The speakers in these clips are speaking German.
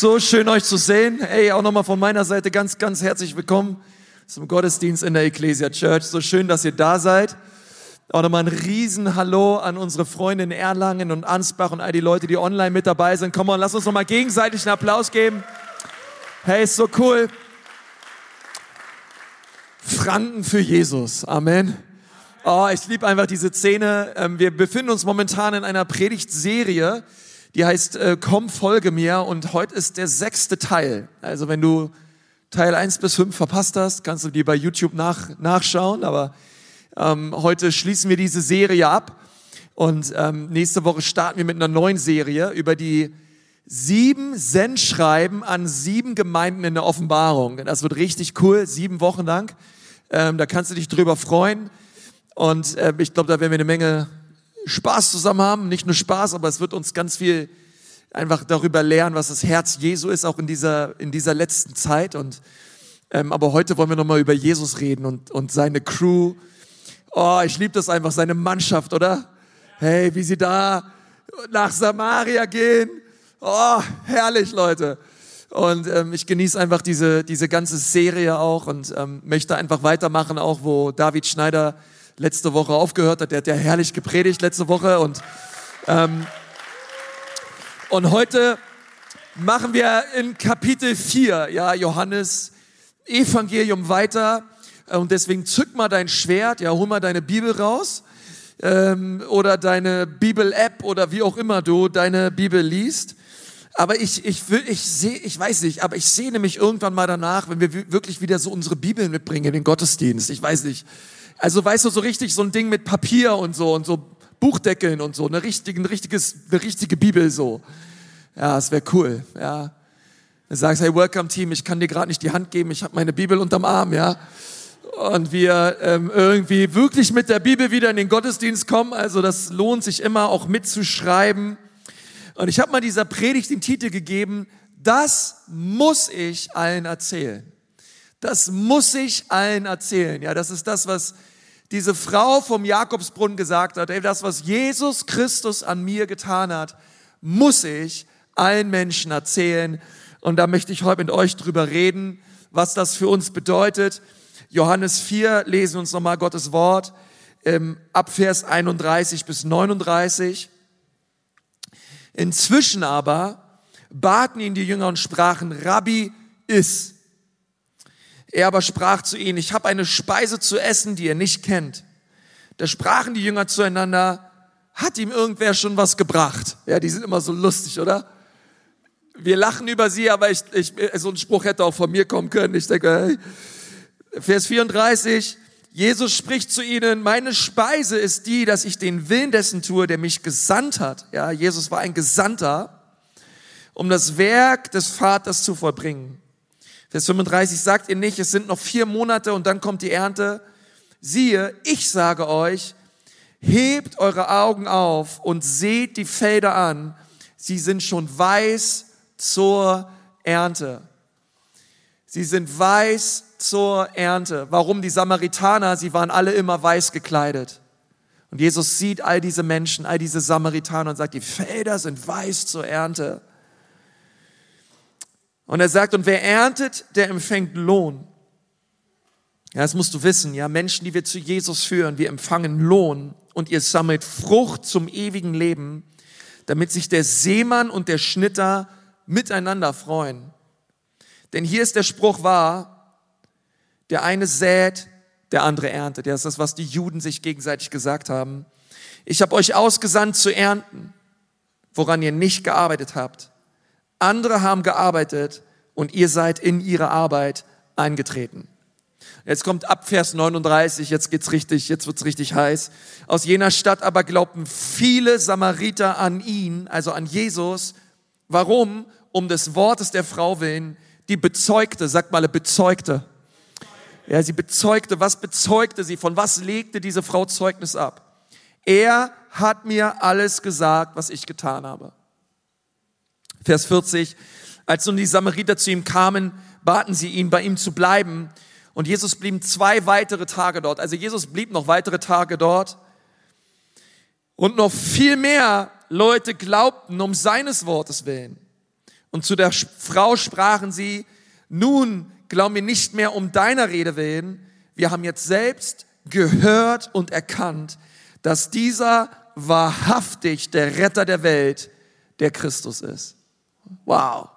So schön euch zu sehen. Hey, auch nochmal von meiner Seite ganz, ganz herzlich willkommen zum Gottesdienst in der Ecclesia Church. So schön, dass ihr da seid. Auch nochmal ein riesen Hallo an unsere Freunde in Erlangen und Ansbach und all die Leute, die online mit dabei sind. Komm mal, lass uns nochmal gegenseitig einen Applaus geben. Hey, ist so cool. Franken für Jesus. Amen. Oh, ich liebe einfach diese Szene. Ähm, wir befinden uns momentan in einer Predigtserie, die heißt äh, Komm, folge mir und heute ist der sechste Teil. Also wenn du Teil 1 bis 5 verpasst hast, kannst du die bei YouTube nach, nachschauen, aber ähm, heute schließen wir diese Serie ab und ähm, nächste Woche starten wir mit einer neuen Serie über die sieben Sendschreiben an sieben Gemeinden in der Offenbarung. Das wird richtig cool, sieben Wochen lang. Ähm, da kannst du dich drüber freuen. Und äh, ich glaube, da werden wir eine Menge Spaß zusammen haben. Nicht nur Spaß, aber es wird uns ganz viel einfach darüber lernen, was das Herz Jesu ist, auch in dieser, in dieser letzten Zeit. Und, ähm, aber heute wollen wir nochmal über Jesus reden und, und seine Crew. Oh, ich liebe das einfach, seine Mannschaft, oder? Hey, wie sie da nach Samaria gehen. Oh, herrlich, Leute. Und ähm, ich genieße einfach diese, diese ganze Serie auch und ähm, möchte einfach weitermachen, auch wo David Schneider letzte Woche aufgehört hat. Der hat ja herrlich gepredigt letzte Woche und, ähm, und heute machen wir in Kapitel 4, ja, Johannes Evangelium weiter. Und deswegen zück mal dein Schwert, ja, hol mal deine Bibel raus ähm, oder deine Bibel-App oder wie auch immer du deine Bibel liest. Aber ich, ich will, ich sehe, ich weiß nicht, aber ich sehne mich irgendwann mal danach, wenn wir wirklich wieder so unsere Bibeln mitbringen in den Gottesdienst. Ich weiß nicht. Also weißt du, so richtig so ein Ding mit Papier und so und so Buchdeckeln und so, eine richtige, ein richtiges, eine richtige Bibel so. Ja, es wäre cool, ja. Du sagst, hey, Welcome Team, ich kann dir gerade nicht die Hand geben, ich habe meine Bibel unterm Arm, ja. Und wir ähm, irgendwie wirklich mit der Bibel wieder in den Gottesdienst kommen. Also das lohnt sich immer auch mitzuschreiben. Und ich habe mal dieser Predigt den Titel gegeben, das muss ich allen erzählen. Das muss ich allen erzählen. Ja, das ist das, was diese Frau vom Jakobsbrunnen gesagt hat. Ey, das, was Jesus Christus an mir getan hat, muss ich allen Menschen erzählen. Und da möchte ich heute mit euch drüber reden, was das für uns bedeutet. Johannes 4 lesen uns nochmal Gottes Wort ähm, ab Vers 31 bis 39. Inzwischen aber baten ihn die Jünger und sprachen, Rabbi, iss. Er aber sprach zu ihnen, ich habe eine Speise zu essen, die ihr nicht kennt. Da sprachen die Jünger zueinander, hat ihm irgendwer schon was gebracht? Ja, die sind immer so lustig, oder? Wir lachen über sie, aber ich, ich, so ein Spruch hätte auch von mir kommen können. Ich denke, hey. Vers 34, Jesus spricht zu ihnen, meine Speise ist die, dass ich den Willen dessen tue, der mich gesandt hat. Ja, Jesus war ein Gesandter, um das Werk des Vaters zu vollbringen. Vers 35 sagt ihr nicht, es sind noch vier Monate und dann kommt die Ernte. Siehe, ich sage euch, hebt eure Augen auf und seht die Felder an. Sie sind schon weiß zur Ernte. Sie sind weiß zur Ernte. Warum die Samaritaner? Sie waren alle immer weiß gekleidet. Und Jesus sieht all diese Menschen, all diese Samaritaner und sagt, die Felder sind weiß zur Ernte. Und er sagt, und wer erntet, der empfängt Lohn. Ja, das musst du wissen, ja, Menschen, die wir zu Jesus führen, wir empfangen Lohn und ihr sammelt Frucht zum ewigen Leben, damit sich der Seemann und der Schnitter miteinander freuen. Denn hier ist der Spruch wahr, der eine sät, der andere erntet. Ja, das ist das, was die Juden sich gegenseitig gesagt haben. Ich habe euch ausgesandt zu ernten, woran ihr nicht gearbeitet habt. Andere haben gearbeitet und ihr seid in ihre Arbeit eingetreten. Jetzt kommt ab Vers 39, jetzt geht's richtig, jetzt wird's richtig heiß. Aus jener Stadt aber glaubten viele Samariter an ihn, also an Jesus. Warum? Um des Wortes der Frau willen, die bezeugte, sagt mal, bezeugte. Ja, sie bezeugte, was bezeugte sie? Von was legte diese Frau Zeugnis ab? Er hat mir alles gesagt, was ich getan habe. Vers 40. Als nun die Samariter zu ihm kamen, baten sie ihn, bei ihm zu bleiben. Und Jesus blieb zwei weitere Tage dort. Also Jesus blieb noch weitere Tage dort. Und noch viel mehr Leute glaubten um seines Wortes willen. Und zu der Frau sprachen sie, nun glauben wir nicht mehr um deiner Rede willen, wir haben jetzt selbst gehört und erkannt, dass dieser wahrhaftig der Retter der Welt, der Christus ist. Wow.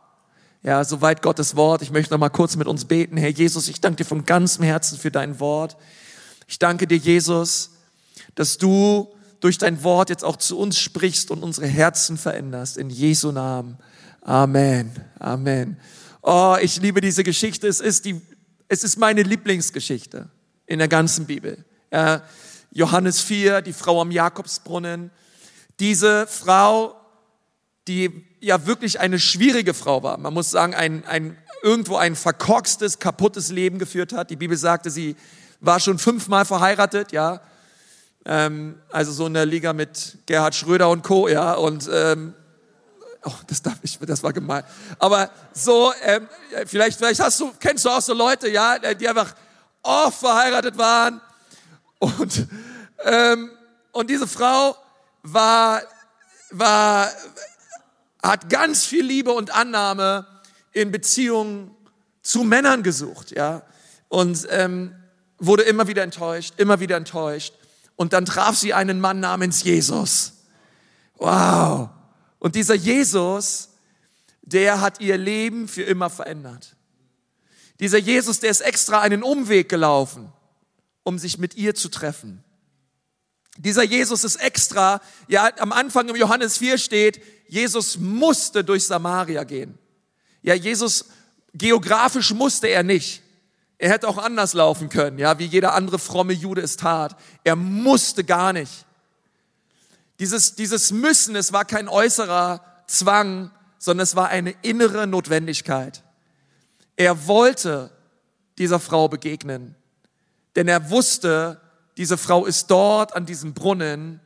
Ja, soweit Gottes Wort. Ich möchte noch mal kurz mit uns beten. Herr Jesus, ich danke dir von ganzem Herzen für dein Wort. Ich danke dir, Jesus, dass du durch dein Wort jetzt auch zu uns sprichst und unsere Herzen veränderst. In Jesu Namen. Amen. Amen. Oh, ich liebe diese Geschichte. Es ist die, es ist meine Lieblingsgeschichte in der ganzen Bibel. Ja, Johannes 4, die Frau am Jakobsbrunnen. Diese Frau, die ja wirklich eine schwierige Frau war. Man muss sagen, ein, ein, irgendwo ein verkorkstes, kaputtes Leben geführt hat. Die Bibel sagte, sie war schon fünfmal verheiratet, ja. Ähm, also so in der Liga mit Gerhard Schröder und Co., ja. Und ähm, Oh, das darf ich, das war gemein. Aber so, ähm, vielleicht, vielleicht hast du, kennst du auch so Leute, ja, die einfach oft verheiratet waren. Und, ähm, und diese Frau war, war, hat ganz viel Liebe und Annahme in Beziehungen zu Männern gesucht, ja. Und ähm, wurde immer wieder enttäuscht, immer wieder enttäuscht. Und dann traf sie einen Mann namens Jesus. Wow. Und dieser Jesus, der hat ihr Leben für immer verändert. Dieser Jesus, der ist extra einen Umweg gelaufen, um sich mit ihr zu treffen. Dieser Jesus ist extra, ja, am Anfang im Johannes 4 steht, Jesus musste durch Samaria gehen. Ja, Jesus, geografisch musste er nicht. Er hätte auch anders laufen können, ja, wie jeder andere fromme Jude es tat. Er musste gar nicht. Dieses, dieses Müssen, es war kein äußerer Zwang, sondern es war eine innere Notwendigkeit. Er wollte dieser Frau begegnen, denn er wusste, diese Frau ist dort an diesem Brunnen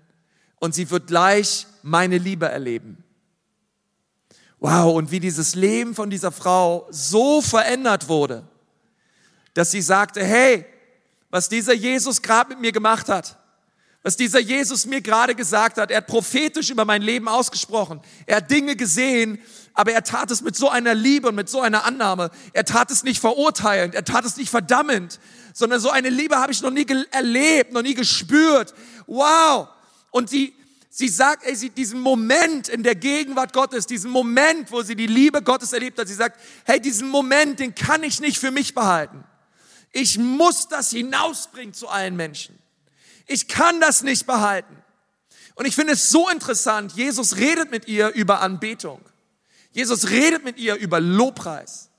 und sie wird gleich meine Liebe erleben. Wow, und wie dieses Leben von dieser Frau so verändert wurde, dass sie sagte, hey, was dieser Jesus gerade mit mir gemacht hat, was dieser Jesus mir gerade gesagt hat. Er hat prophetisch über mein Leben ausgesprochen. Er hat Dinge gesehen, aber er tat es mit so einer Liebe und mit so einer Annahme. Er tat es nicht verurteilend, er tat es nicht verdammend, sondern so eine Liebe habe ich noch nie erlebt, noch nie gespürt. Wow! Und sie, sie sagt, ey, sie, diesen Moment in der Gegenwart Gottes, diesen Moment, wo sie die Liebe Gottes erlebt hat, sie sagt, hey, diesen Moment, den kann ich nicht für mich behalten. Ich muss das hinausbringen zu allen Menschen. Ich kann das nicht behalten. Und ich finde es so interessant, Jesus redet mit ihr über Anbetung. Jesus redet mit ihr über Lobpreis.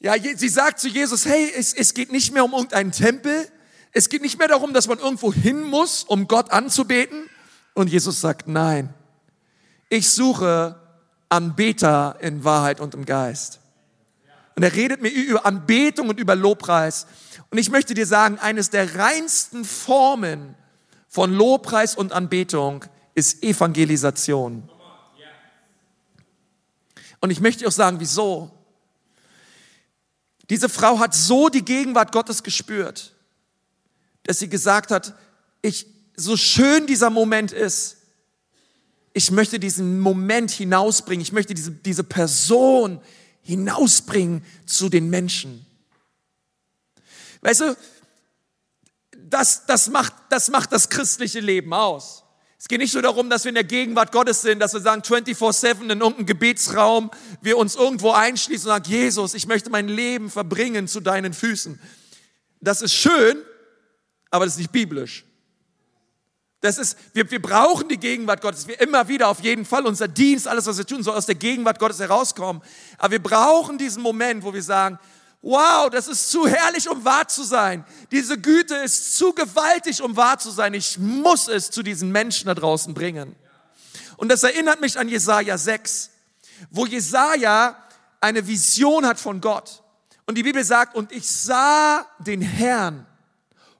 Ja, sie sagt zu Jesus, hey, es, es geht nicht mehr um irgendeinen Tempel. Es geht nicht mehr darum, dass man irgendwo hin muss, um Gott anzubeten. Und Jesus sagt, nein, ich suche Anbeter in Wahrheit und im Geist. Und er redet mir über Anbetung und über Lobpreis. Und ich möchte dir sagen, eines der reinsten Formen von Lobpreis und Anbetung ist Evangelisation. Und ich möchte auch sagen, wieso? Diese Frau hat so die Gegenwart Gottes gespürt, dass sie gesagt hat, ich, so schön dieser Moment ist, ich möchte diesen Moment hinausbringen, ich möchte diese, diese Person hinausbringen zu den Menschen. Weißt du, das, das, macht, das macht das christliche Leben aus. Es geht nicht nur darum, dass wir in der Gegenwart Gottes sind, dass wir sagen 24-7 in irgendeinem Gebetsraum, wir uns irgendwo einschließen und sagen, Jesus, ich möchte mein Leben verbringen zu deinen Füßen. Das ist schön, aber das ist nicht biblisch. Das ist, wir, wir brauchen die Gegenwart Gottes. Wir immer wieder auf jeden Fall unser Dienst, alles was wir tun, soll aus der Gegenwart Gottes herauskommen. Aber wir brauchen diesen Moment, wo wir sagen, wow, das ist zu herrlich, um wahr zu sein. Diese Güte ist zu gewaltig, um wahr zu sein. Ich muss es zu diesen Menschen da draußen bringen. Und das erinnert mich an Jesaja 6, wo Jesaja eine Vision hat von Gott. Und die Bibel sagt, und ich sah den Herrn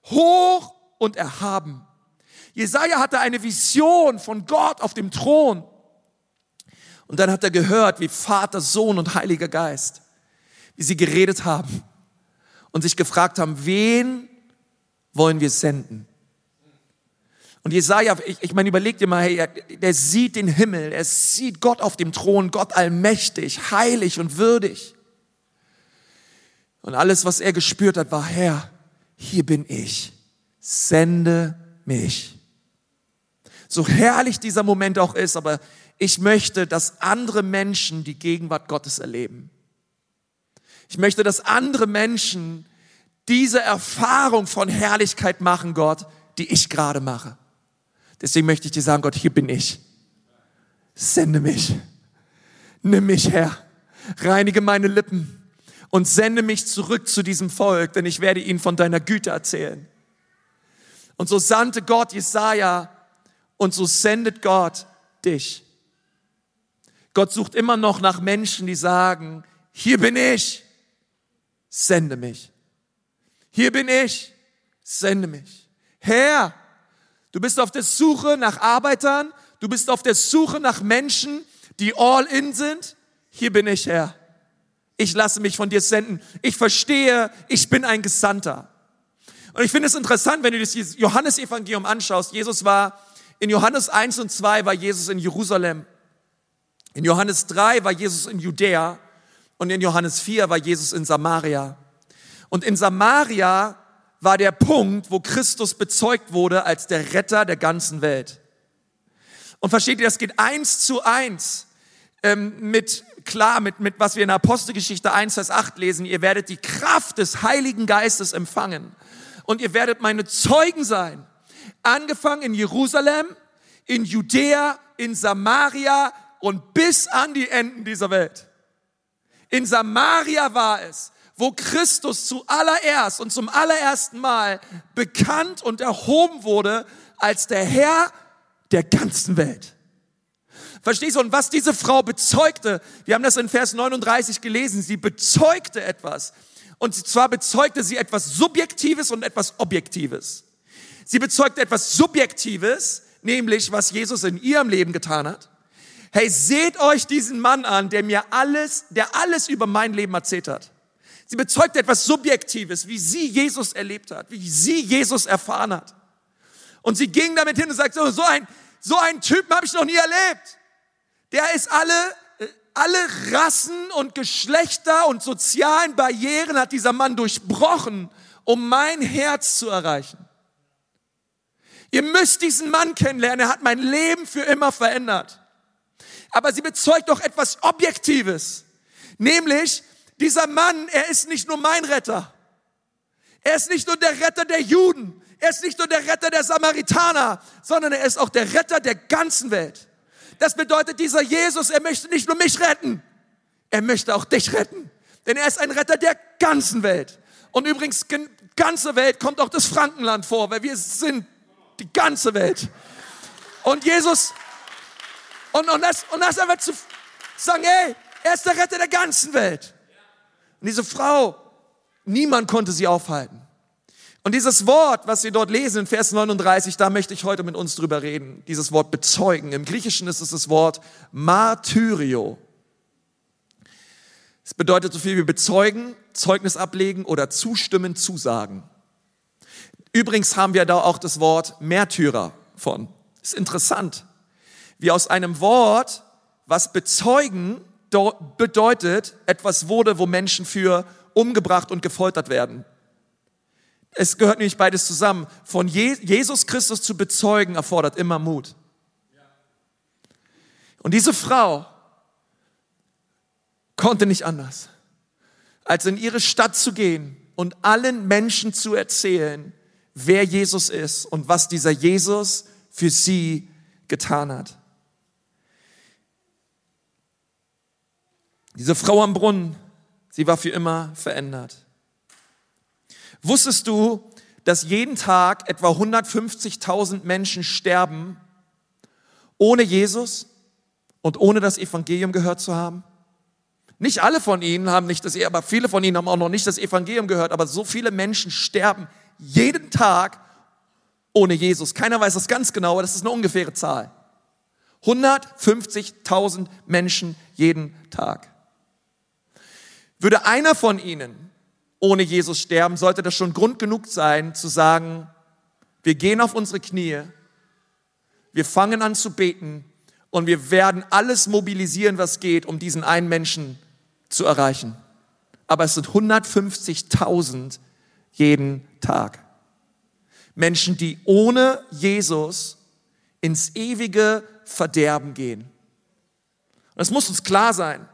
hoch und erhaben. Jesaja hatte eine Vision von Gott auf dem Thron. Und dann hat er gehört, wie Vater, Sohn und Heiliger Geist wie sie geredet haben und sich gefragt haben, wen wollen wir senden? Und Jesaja, ich, ich meine, überleg dir mal, hey, er, der sieht den Himmel, er sieht Gott auf dem Thron, Gott allmächtig, heilig und würdig. Und alles, was er gespürt hat, war, Herr, hier bin ich, sende mich. So herrlich dieser Moment auch ist, aber ich möchte, dass andere Menschen die Gegenwart Gottes erleben. Ich möchte, dass andere Menschen diese Erfahrung von Herrlichkeit machen, Gott, die ich gerade mache. Deswegen möchte ich dir sagen, Gott, hier bin ich. Sende mich. Nimm mich her. Reinige meine Lippen und sende mich zurück zu diesem Volk, denn ich werde ihnen von deiner Güte erzählen. Und so sandte Gott Jesaja und so sendet Gott dich. Gott sucht immer noch nach Menschen, die sagen, hier bin ich, sende mich. Hier bin ich, sende mich. Herr, du bist auf der Suche nach Arbeitern, du bist auf der Suche nach Menschen, die all in sind. Hier bin ich, Herr. Ich lasse mich von dir senden. Ich verstehe, ich bin ein Gesandter. Und ich finde es interessant, wenn du das Johannesevangelium anschaust. Jesus war in Johannes 1 und 2 war Jesus in Jerusalem. In Johannes 3 war Jesus in Judäa und in Johannes 4 war Jesus in Samaria. Und in Samaria war der Punkt, wo Christus bezeugt wurde als der Retter der ganzen Welt. Und versteht ihr, das geht eins zu eins ähm, mit, klar, mit, mit was wir in der Apostelgeschichte 1, Vers 8 lesen. Ihr werdet die Kraft des Heiligen Geistes empfangen und ihr werdet meine Zeugen sein. Angefangen in Jerusalem, in Judäa, in Samaria und bis an die Enden dieser Welt. In Samaria war es, wo Christus zuallererst und zum allerersten Mal bekannt und erhoben wurde als der Herr der ganzen Welt. Verstehst du? Und was diese Frau bezeugte, wir haben das in Vers 39 gelesen, sie bezeugte etwas. Und zwar bezeugte sie etwas Subjektives und etwas Objektives. Sie bezeugte etwas Subjektives, nämlich was Jesus in ihrem Leben getan hat. Hey, seht euch diesen Mann an, der mir alles, der alles über mein Leben erzählt hat. Sie bezeugt etwas Subjektives, wie sie Jesus erlebt hat, wie sie Jesus erfahren hat. Und sie ging damit hin und sagt, so, so ein, so einen Typen habe ich noch nie erlebt. Der ist alle, alle Rassen und Geschlechter und sozialen Barrieren hat dieser Mann durchbrochen, um mein Herz zu erreichen. Ihr müsst diesen Mann kennenlernen. Er hat mein Leben für immer verändert. Aber sie bezeugt doch etwas Objektives. Nämlich, dieser Mann, er ist nicht nur mein Retter. Er ist nicht nur der Retter der Juden. Er ist nicht nur der Retter der Samaritaner, sondern er ist auch der Retter der ganzen Welt. Das bedeutet, dieser Jesus, er möchte nicht nur mich retten, er möchte auch dich retten. Denn er ist ein Retter der ganzen Welt. Und übrigens, ganze Welt kommt auch das Frankenland vor, weil wir sind die ganze Welt. Und Jesus, und, und, das, und das einfach zu sagen, ey, er ist der Retter der ganzen Welt. Und diese Frau, niemand konnte sie aufhalten. Und dieses Wort, was wir dort lesen in Vers 39, da möchte ich heute mit uns drüber reden. Dieses Wort bezeugen. Im Griechischen ist es das Wort Martyrio. Es bedeutet so viel wie bezeugen, Zeugnis ablegen oder zustimmen, zusagen. Übrigens haben wir da auch das Wort Märtyrer von. Ist interessant. Wie aus einem Wort, was bezeugen bedeutet, etwas wurde, wo Menschen für umgebracht und gefoltert werden. Es gehört nämlich beides zusammen. Von Jesus Christus zu bezeugen erfordert immer Mut. Und diese Frau konnte nicht anders, als in ihre Stadt zu gehen und allen Menschen zu erzählen, wer Jesus ist und was dieser Jesus für sie getan hat. Diese Frau am Brunnen, sie war für immer verändert. Wusstest du, dass jeden Tag etwa 150.000 Menschen sterben ohne Jesus und ohne das Evangelium gehört zu haben? Nicht alle von ihnen haben nicht das, aber viele von ihnen haben auch noch nicht das Evangelium gehört, aber so viele Menschen sterben jeden Tag ohne Jesus. Keiner weiß das ganz genau, aber das ist eine ungefähre Zahl. 150.000 Menschen jeden Tag. Würde einer von ihnen ohne Jesus sterben, sollte das schon Grund genug sein, zu sagen, wir gehen auf unsere Knie wir fangen an zu beten und wir werden alles mobilisieren, was geht, um diesen einen Menschen zu erreichen. Aber es sind 150.000 jeden Tag. Menschen, die ohne Jesus ins ewige Verderben gehen. Und es muss uns klar sein,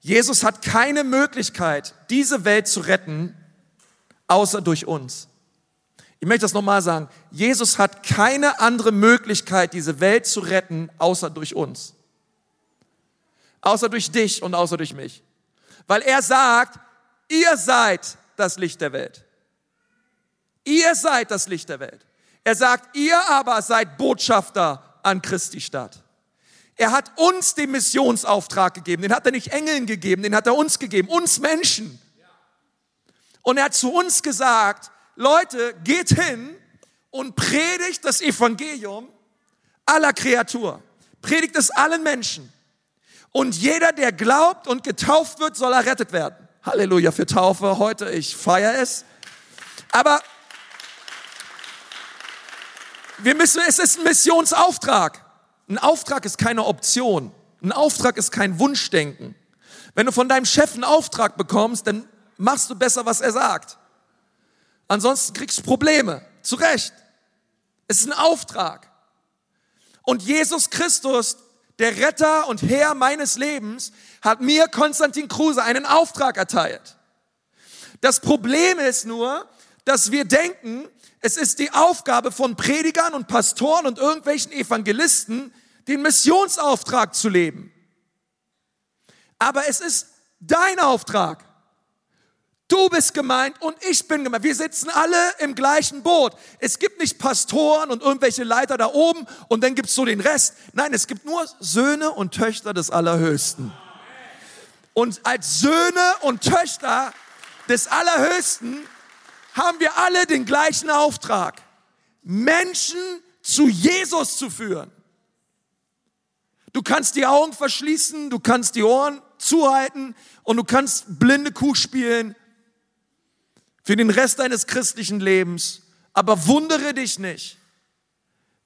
Jesus hat keine Möglichkeit, diese Welt zu retten, außer durch uns. Ich möchte das nochmal sagen. Jesus hat keine andere Möglichkeit, diese Welt zu retten, außer durch uns. Außer durch dich und außer durch mich. Weil er sagt, ihr seid das Licht der Welt. Ihr seid das Licht der Welt. Er sagt, ihr aber seid Botschafter an Christi Stadt. Er hat uns den Missionsauftrag gegeben. Den hat er nicht Engeln gegeben, den hat er uns gegeben, uns Menschen. Und er hat zu uns gesagt, Leute, geht hin und predigt das Evangelium aller Kreatur. Predigt es allen Menschen. Und jeder, der glaubt und getauft wird, soll errettet werden. Halleluja für Taufe heute. Ich feiere es. Aber wir müssen, es ist ein Missionsauftrag. Ein Auftrag ist keine Option. Ein Auftrag ist kein Wunschdenken. Wenn du von deinem Chef einen Auftrag bekommst, dann machst du besser, was er sagt. Ansonsten kriegst du Probleme. Zu Recht. Es ist ein Auftrag. Und Jesus Christus, der Retter und Herr meines Lebens, hat mir, Konstantin Kruse, einen Auftrag erteilt. Das Problem ist nur, dass wir denken, es ist die Aufgabe von Predigern und Pastoren und irgendwelchen Evangelisten, den Missionsauftrag zu leben. Aber es ist dein Auftrag. Du bist gemeint und ich bin gemeint. Wir sitzen alle im gleichen Boot. Es gibt nicht Pastoren und irgendwelche Leiter da oben und dann gibt's so den Rest. Nein, es gibt nur Söhne und Töchter des Allerhöchsten. Und als Söhne und Töchter des Allerhöchsten haben wir alle den gleichen Auftrag. Menschen zu Jesus zu führen. Du kannst die Augen verschließen, du kannst die Ohren zuhalten und du kannst blinde Kuh spielen für den Rest deines christlichen Lebens. Aber wundere dich nicht,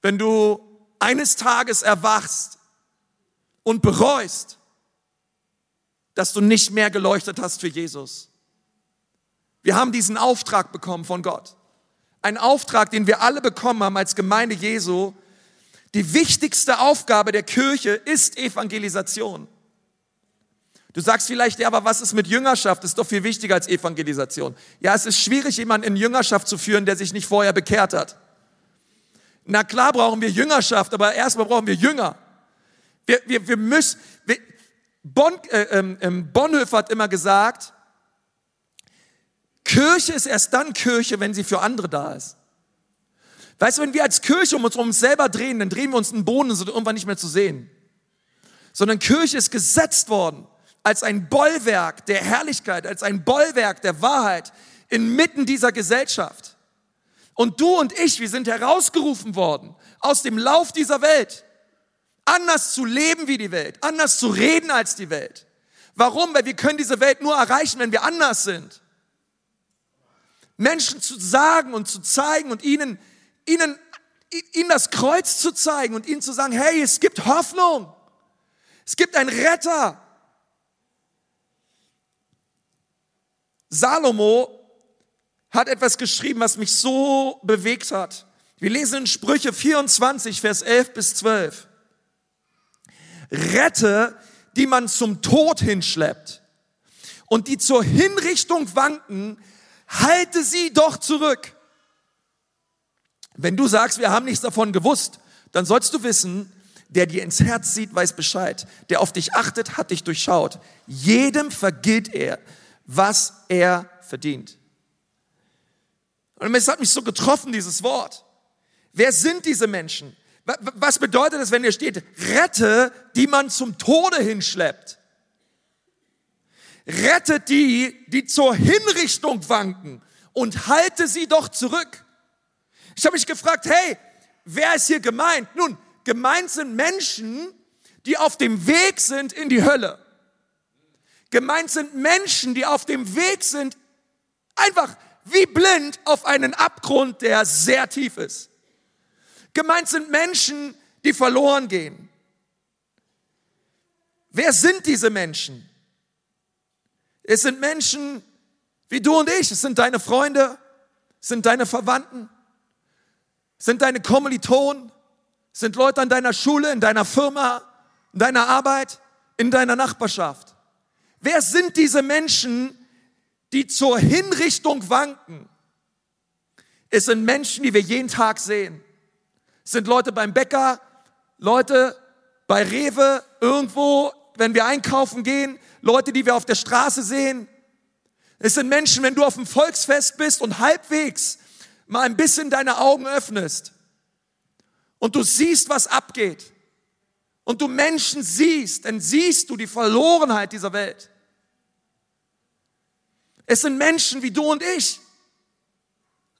wenn du eines Tages erwachst und bereust, dass du nicht mehr geleuchtet hast für Jesus. Wir haben diesen Auftrag bekommen von Gott. Ein Auftrag, den wir alle bekommen haben als Gemeinde Jesu. Die wichtigste Aufgabe der Kirche ist Evangelisation. Du sagst vielleicht, ja, aber was ist mit Jüngerschaft? Das ist doch viel wichtiger als Evangelisation. Ja, es ist schwierig, jemanden in Jüngerschaft zu führen, der sich nicht vorher bekehrt hat. Na klar brauchen wir Jüngerschaft, aber erstmal brauchen wir Jünger. Wir, wir, wir müssen, wir, bon, äh, äh, Bonhoeffer hat immer gesagt, Kirche ist erst dann Kirche, wenn sie für andere da ist. Weißt du, wenn wir als Kirche um uns, um uns selber drehen, dann drehen wir uns einen Boden und sind irgendwann nicht mehr zu sehen. Sondern Kirche ist gesetzt worden als ein Bollwerk der Herrlichkeit, als ein Bollwerk der Wahrheit inmitten dieser Gesellschaft. Und du und ich, wir sind herausgerufen worden aus dem Lauf dieser Welt, anders zu leben wie die Welt, anders zu reden als die Welt. Warum? Weil wir können diese Welt nur erreichen, wenn wir anders sind. Menschen zu sagen und zu zeigen und ihnen, ihnen, ihnen das Kreuz zu zeigen und ihnen zu sagen, hey, es gibt Hoffnung. Es gibt einen Retter. Salomo hat etwas geschrieben, was mich so bewegt hat. Wir lesen in Sprüche 24, Vers 11 bis 12. Rette, die man zum Tod hinschleppt und die zur Hinrichtung wanken, halte sie doch zurück. Wenn du sagst, wir haben nichts davon gewusst, dann sollst du wissen, der dir ins Herz sieht, weiß Bescheid. Der auf dich achtet, hat dich durchschaut. Jedem vergilt er was er verdient. Und es hat mich so getroffen, dieses Wort. Wer sind diese Menschen? Was bedeutet es, wenn hier steht, rette, die man zum Tode hinschleppt? Rettet die, die zur Hinrichtung wanken und halte sie doch zurück. Ich habe mich gefragt, hey, wer ist hier gemeint? Nun, gemeint sind Menschen, die auf dem Weg sind in die Hölle. Gemeint sind Menschen, die auf dem Weg sind, einfach wie blind auf einen Abgrund, der sehr tief ist. Gemeint sind Menschen, die verloren gehen. Wer sind diese Menschen? Es sind Menschen wie du und ich, es sind deine Freunde, es sind deine Verwandten, es sind deine Kommilitonen, es sind Leute an deiner Schule, in deiner Firma, in deiner Arbeit, in deiner Nachbarschaft. Wer sind diese Menschen, die zur Hinrichtung wanken? Es sind Menschen, die wir jeden Tag sehen. Es sind Leute beim Bäcker, Leute bei Rewe, irgendwo, wenn wir einkaufen gehen, Leute, die wir auf der Straße sehen. Es sind Menschen, wenn du auf dem Volksfest bist und halbwegs mal ein bisschen deine Augen öffnest und du siehst, was abgeht und du Menschen siehst, dann siehst du die Verlorenheit dieser Welt. Es sind Menschen wie du und ich,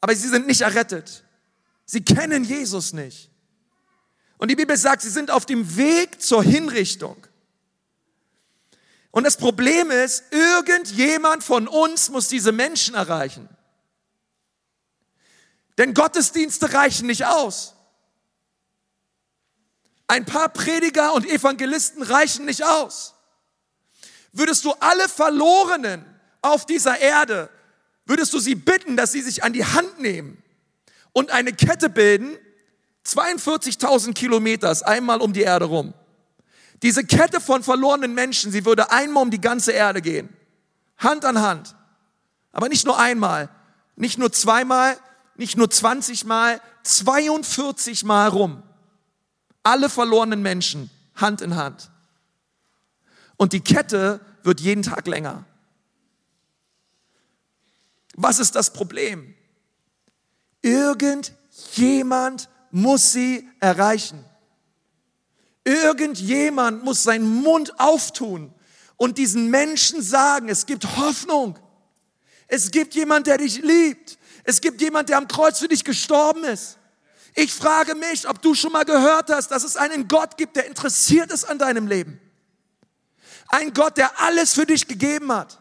aber sie sind nicht errettet. Sie kennen Jesus nicht. Und die Bibel sagt, sie sind auf dem Weg zur Hinrichtung. Und das Problem ist, irgendjemand von uns muss diese Menschen erreichen. Denn Gottesdienste reichen nicht aus. Ein paar Prediger und Evangelisten reichen nicht aus. Würdest du alle Verlorenen auf dieser Erde, würdest du sie bitten, dass sie sich an die Hand nehmen und eine Kette bilden, 42.000 Kilometer, einmal um die Erde rum. Diese Kette von verlorenen Menschen, sie würde einmal um die ganze Erde gehen. Hand an Hand. Aber nicht nur einmal, nicht nur zweimal, nicht nur 20 Mal, 42 Mal rum. Alle verlorenen Menschen, Hand in Hand. Und die Kette wird jeden Tag länger. Was ist das Problem? Irgendjemand muss sie erreichen. Irgendjemand muss seinen Mund auftun und diesen Menschen sagen, es gibt Hoffnung. Es gibt jemand, der dich liebt. Es gibt jemand, der am Kreuz für dich gestorben ist. Ich frage mich, ob du schon mal gehört hast, dass es einen Gott gibt, der interessiert ist an deinem Leben. Ein Gott, der alles für dich gegeben hat.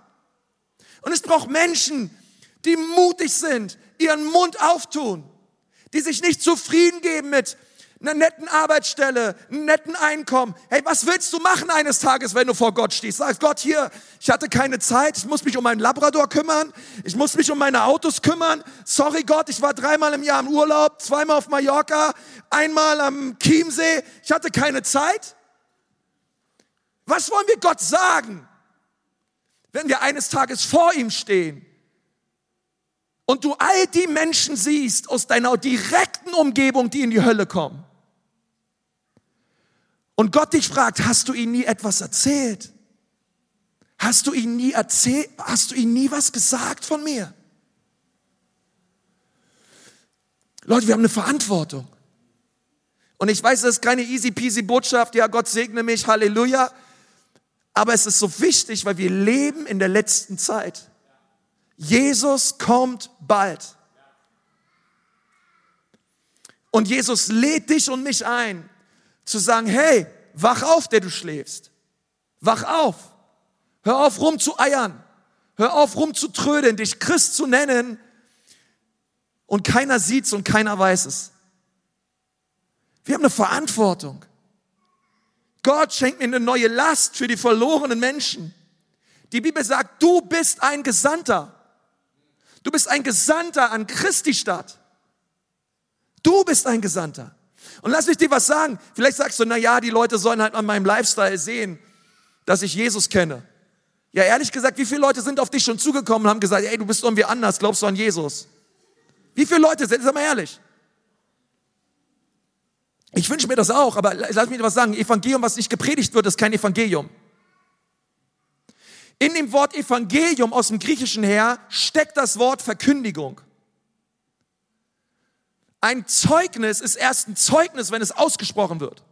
Und es braucht Menschen, die mutig sind, ihren Mund auftun, die sich nicht zufrieden geben mit, einer netten Arbeitsstelle, einem netten Einkommen. Hey, was willst du machen eines Tages, wenn du vor Gott stehst? Sagst Gott hier, ich hatte keine Zeit, ich muss mich um meinen Labrador kümmern, ich muss mich um meine Autos kümmern. Sorry Gott, ich war dreimal im Jahr im Urlaub, zweimal auf Mallorca, einmal am Chiemsee, ich hatte keine Zeit. Was wollen wir Gott sagen, wenn wir eines Tages vor ihm stehen? und du all die Menschen siehst aus deiner direkten Umgebung, die in die Hölle kommen und Gott dich fragt, hast du ihnen nie etwas erzählt? Hast du ihnen nie erzählt, hast du ihnen nie was gesagt von mir? Leute, wir haben eine Verantwortung. Und ich weiß, das ist keine easy peasy Botschaft, ja, Gott segne mich, Halleluja. Aber es ist so wichtig, weil wir leben in der letzten Zeit. Jesus kommt bald. Und Jesus lädt dich und mich ein, zu sagen, hey, wach auf, der du schläfst. Wach auf. Hör auf, rum zu eiern. Hör auf, rum zu trödeln, dich Christ zu nennen und keiner sieht's und keiner weiß es. Wir haben eine Verantwortung. Gott schenkt mir eine neue Last für die verlorenen Menschen. Die Bibel sagt, du bist ein Gesandter. Du bist ein Gesandter an Christi Stadt. Du bist ein Gesandter. Und lass mich dir was sagen. Vielleicht sagst du, na ja, die Leute sollen halt an meinem Lifestyle sehen, dass ich Jesus kenne. Ja, ehrlich gesagt, wie viele Leute sind auf dich schon zugekommen und haben gesagt, ey, du bist irgendwie anders, glaubst du an Jesus? Wie viele Leute sind, sag mal ehrlich. Ich wünsche mir das auch, aber lass mich dir was sagen. Evangelium, was nicht gepredigt wird, ist kein Evangelium. In dem Wort Evangelium aus dem Griechischen her steckt das Wort Verkündigung. Ein Zeugnis ist erst ein Zeugnis, wenn es ausgesprochen wird.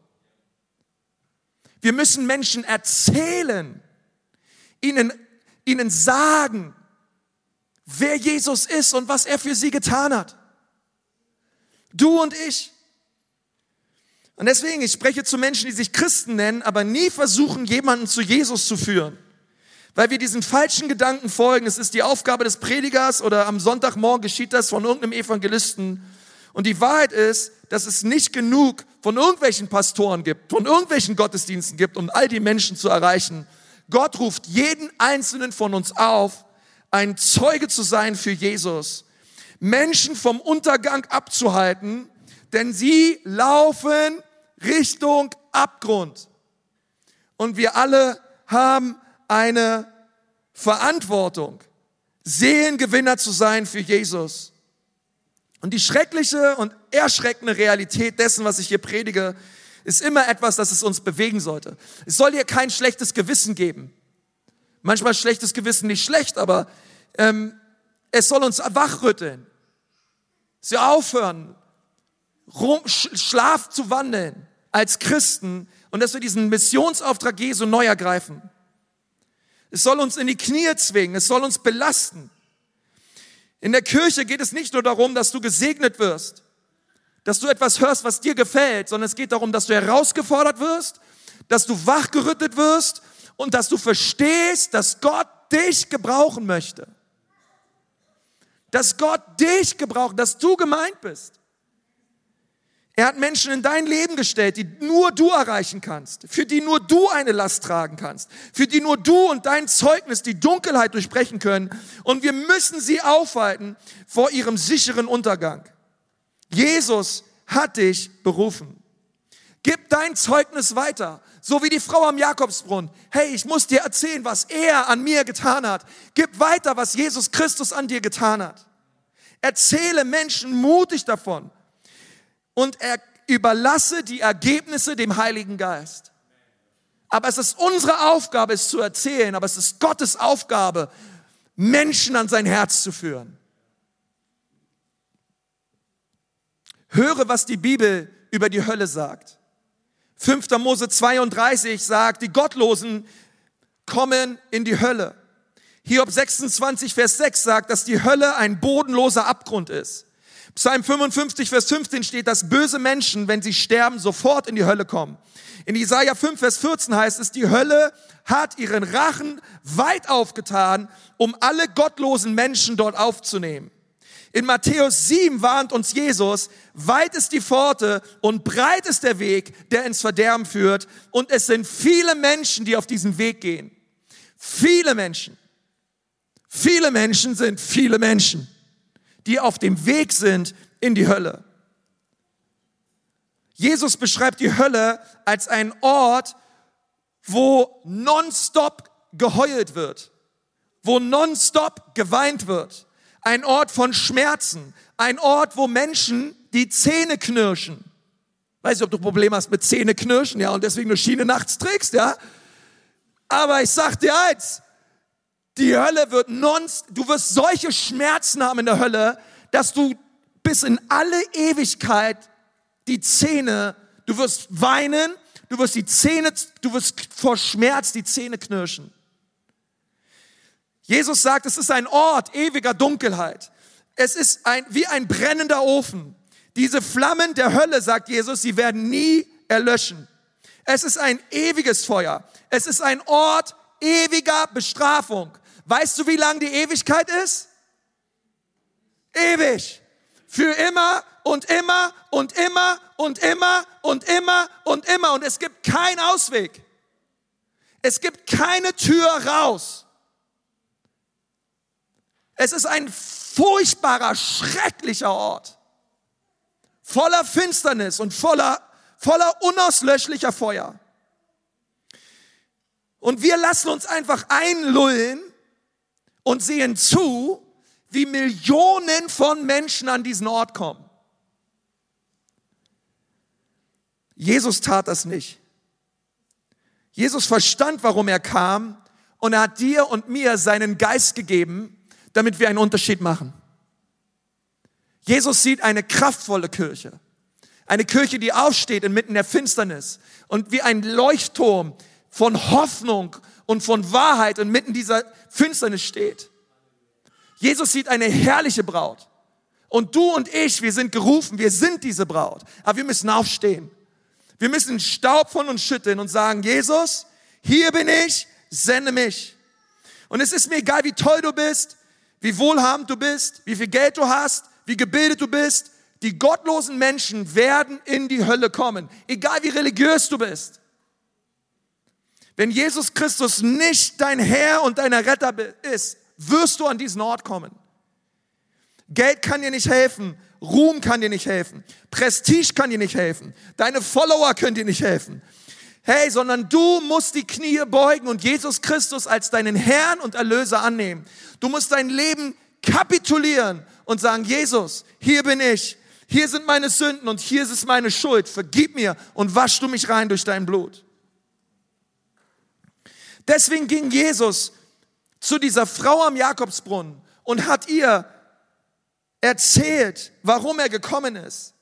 Wir müssen Menschen erzählen, ihnen, ihnen sagen, wer Jesus ist und was er für sie getan hat. Du und ich. Und deswegen, ich spreche zu Menschen, die sich Christen nennen, aber nie versuchen, jemanden zu Jesus zu führen. Weil wir diesen falschen Gedanken folgen. Es ist die Aufgabe des Predigers oder am Sonntagmorgen geschieht das von irgendeinem Evangelisten Und die Wahrheit ist, dass es nicht genug von irgendwelchen Pastoren gibt, von irgendwelchen Gottesdiensten gibt, um all die Menschen zu erreichen. Gott ruft jeden einzelnen von uns auf, ein Zeuge zu sein für Jesus. Menschen vom Untergang abzuhalten, denn sie laufen Richtung Abgrund. Und wir alle haben eine Verantwortung, Seelengewinner zu sein für Jesus. Und die schreckliche und erschreckende Realität dessen, was ich hier predige, ist immer etwas, das es uns bewegen sollte. Es soll dir kein schlechtes Gewissen geben. Manchmal ist schlechtes Gewissen nicht schlecht, aber ähm, es soll uns wachrütteln. Sie aufhören, rum, Schlaf zu wandeln als Christen und dass wir diesen Missionsauftrag Jesu neu ergreifen. Es soll uns in die Knie zwingen, es soll uns belasten. In der Kirche geht es nicht nur darum, dass du gesegnet wirst, dass du etwas hörst, was dir gefällt, sondern es geht darum, dass du herausgefordert wirst, dass du wachgerüttet wirst und dass du verstehst, dass Gott dich gebrauchen möchte. Dass Gott dich gebraucht, dass du gemeint bist. Er hat Menschen in dein Leben gestellt, die nur du erreichen kannst, für die nur du eine Last tragen kannst, für die nur du und dein Zeugnis die Dunkelheit durchbrechen können. Und wir müssen sie aufhalten vor ihrem sicheren Untergang. Jesus hat dich berufen. Gib dein Zeugnis weiter, so wie die Frau am Jakobsbrunnen. Hey, ich muss dir erzählen, was er an mir getan hat. Gib weiter, was Jesus Christus an dir getan hat. Erzähle Menschen mutig davon und er überlasse die Ergebnisse dem Heiligen Geist. Aber es ist unsere Aufgabe, es zu erzählen, aber es ist Gottes Aufgabe, Menschen an sein Herz zu führen. Höre, was die Bibel über die Hölle sagt. 5. Mose 32 sagt, die Gottlosen kommen in die Hölle. Hiob 26, Vers 6 sagt, dass die Hölle ein bodenloser Abgrund ist. Psalm 55, Vers 15 steht, dass böse Menschen, wenn sie sterben, sofort in die Hölle kommen. In Isaiah 5, Vers 14 heißt es, die Hölle hat ihren Rachen weit aufgetan, um alle gottlosen Menschen dort aufzunehmen. In Matthäus 7 warnt uns Jesus, weit ist die Pforte und breit ist der Weg, der ins Verderben führt. Und es sind viele Menschen, die auf diesen Weg gehen. Viele Menschen. Viele Menschen sind viele Menschen die auf dem Weg sind in die Hölle. Jesus beschreibt die Hölle als einen Ort, wo nonstop geheult wird, wo nonstop geweint wird, ein Ort von Schmerzen, ein Ort, wo Menschen die Zähne knirschen. Weiß nicht, ob du Probleme hast mit Zähne knirschen, ja, und deswegen eine Schiene nachts trägst, ja. Aber ich sag dir eins, die Hölle wird nonst, du wirst solche Schmerzen haben in der Hölle, dass du bis in alle Ewigkeit die Zähne, du wirst weinen, du wirst die Zähne, du wirst vor Schmerz die Zähne knirschen. Jesus sagt, es ist ein Ort ewiger Dunkelheit. Es ist ein, wie ein brennender Ofen. Diese Flammen der Hölle, sagt Jesus, sie werden nie erlöschen. Es ist ein ewiges Feuer. Es ist ein Ort ewiger Bestrafung. Weißt du, wie lang die Ewigkeit ist? Ewig. Für immer und immer und immer und immer und immer und immer. Und es gibt keinen Ausweg. Es gibt keine Tür raus. Es ist ein furchtbarer, schrecklicher Ort. Voller Finsternis und voller, voller unauslöschlicher Feuer. Und wir lassen uns einfach einlullen und sehen zu, wie Millionen von Menschen an diesen Ort kommen. Jesus tat das nicht. Jesus verstand, warum er kam und er hat dir und mir seinen Geist gegeben, damit wir einen Unterschied machen. Jesus sieht eine kraftvolle Kirche. Eine Kirche, die aufsteht inmitten der Finsternis und wie ein Leuchtturm von Hoffnung und von Wahrheit inmitten dieser Finsternis steht. Jesus sieht eine herrliche Braut. Und du und ich, wir sind gerufen, wir sind diese Braut. Aber wir müssen aufstehen. Wir müssen Staub von uns schütteln und sagen, Jesus, hier bin ich, sende mich. Und es ist mir egal, wie toll du bist, wie wohlhabend du bist, wie viel Geld du hast, wie gebildet du bist. Die gottlosen Menschen werden in die Hölle kommen, egal wie religiös du bist. Wenn Jesus Christus nicht dein Herr und dein Retter ist, wirst du an diesen Ort kommen. Geld kann dir nicht helfen, Ruhm kann dir nicht helfen, Prestige kann dir nicht helfen, deine Follower können dir nicht helfen. Hey, sondern du musst die Knie beugen und Jesus Christus als deinen Herrn und Erlöser annehmen. Du musst dein Leben kapitulieren und sagen, Jesus, hier bin ich, hier sind meine Sünden und hier ist meine Schuld, vergib mir und wasch du mich rein durch dein Blut. Deswegen ging Jesus zu dieser Frau am Jakobsbrunnen und hat ihr erzählt, warum er gekommen ist.